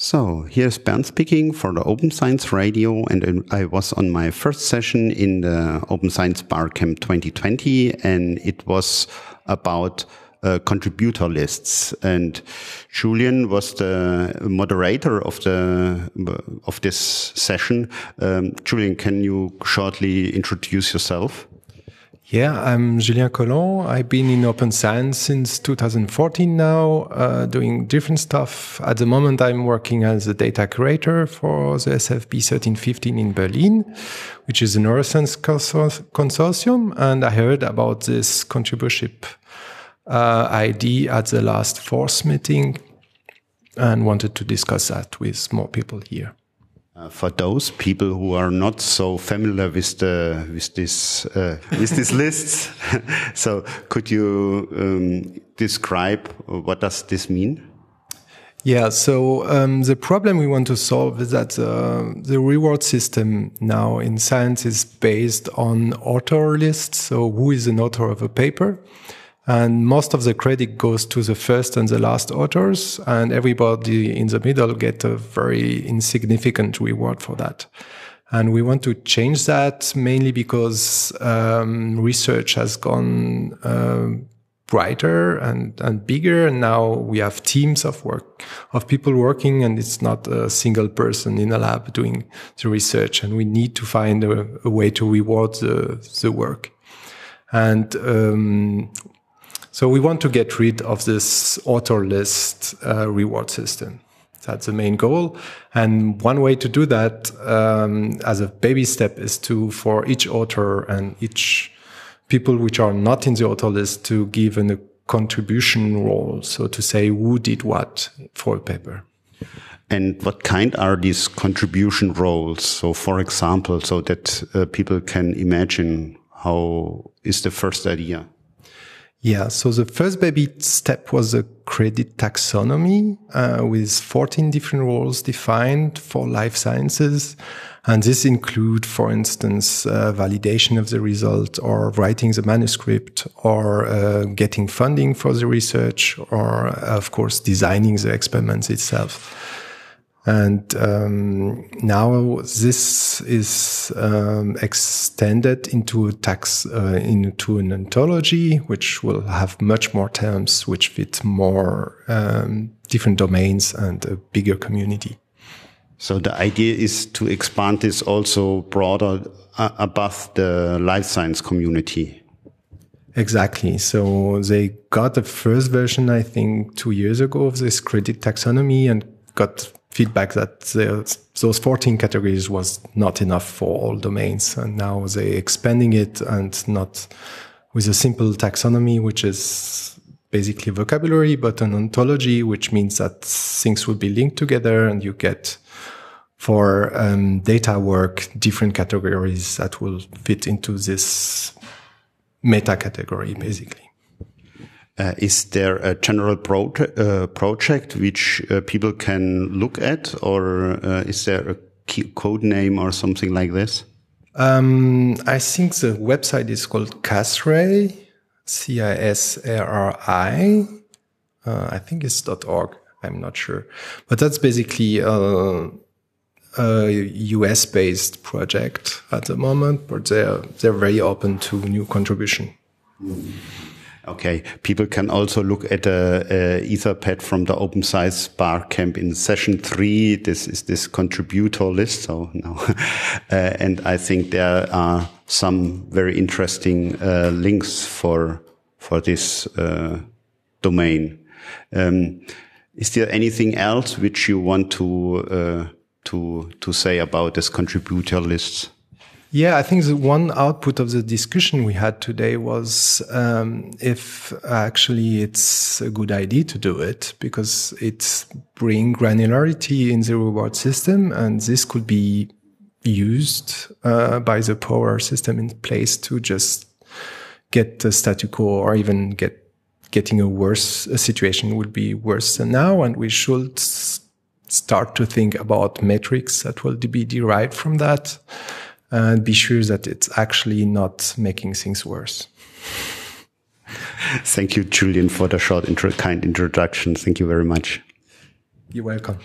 So here's Bernd speaking for the Open Science Radio, and I was on my first session in the Open Science Barcamp 2020, and it was about uh, contributor lists. And Julien was the moderator of the of this session. Um, Julien, can you shortly introduce yourself? Yeah, I'm Julien Colomb. I've been in open science since 2014 now, uh, doing different stuff. At the moment, I'm working as a data curator for the SFB 1315 in Berlin, which is a neuroscience consortium. And I heard about this contributorship uh, ID at the last FORCE meeting and wanted to discuss that with more people here. Uh, for those people who are not so familiar with the with this uh, with these lists, so could you um, describe what does this mean? Yeah, so um, the problem we want to solve is that uh, the reward system now in science is based on author lists. So who is an author of a paper? And most of the credit goes to the first and the last authors, and everybody in the middle get a very insignificant reward for that. And we want to change that mainly because um, research has gone uh, brighter and, and bigger. And now we have teams of work, of people working, and it's not a single person in a lab doing the research. And we need to find a, a way to reward the, the work. And um, so we want to get rid of this author list uh, reward system. That's the main goal. And one way to do that um, as a baby step is to, for each author and each people which are not in the author list to give an, a contribution role. So to say who did what for a paper. And what kind are these contribution roles? So, for example, so that uh, people can imagine how is the first idea? Yeah, so the first baby step was a credit taxonomy uh, with 14 different roles defined for life sciences. And this include, for instance, uh, validation of the result or writing the manuscript or uh, getting funding for the research or, of course, designing the experiments itself. And um, now this is um, extended into a tax uh, into an ontology, which will have much more terms, which fit more um, different domains and a bigger community. So the idea is to expand this also broader uh, above the life science community. Exactly. So they got the first version, I think, two years ago of this credit taxonomy and got feedback that those 14 categories was not enough for all domains. And now they're expanding it and not with a simple taxonomy, which is basically vocabulary, but an ontology, which means that things will be linked together and you get for um, data work, different categories that will fit into this meta category, basically. Uh, is there a general pro uh, project which uh, people can look at, or uh, is there a code name or something like this? Um, I think the website is called CASRAI, C-I-S-A-R-I. Uh, I think it's .org. I'm not sure, but that's basically a, a US-based project at the moment, but they're they're very open to new contribution. Mm. Okay, people can also look at a, a Etherpad from the Open Science Barcamp in session three. This is this contributor list. So uh, and I think there are some very interesting uh, links for for this uh, domain. Um, is there anything else which you want to uh, to to say about this contributor lists? Yeah, I think the one output of the discussion we had today was um, if actually it's a good idea to do it because it brings granularity in the reward system, and this could be used uh, by the power system in place to just get the statu quo or even get getting a worse a situation would be worse than now, and we should start to think about metrics that will be derived from that and be sure that it's actually not making things worse. Thank you, Julien, for the short, intro kind introduction. Thank you very much. You're welcome.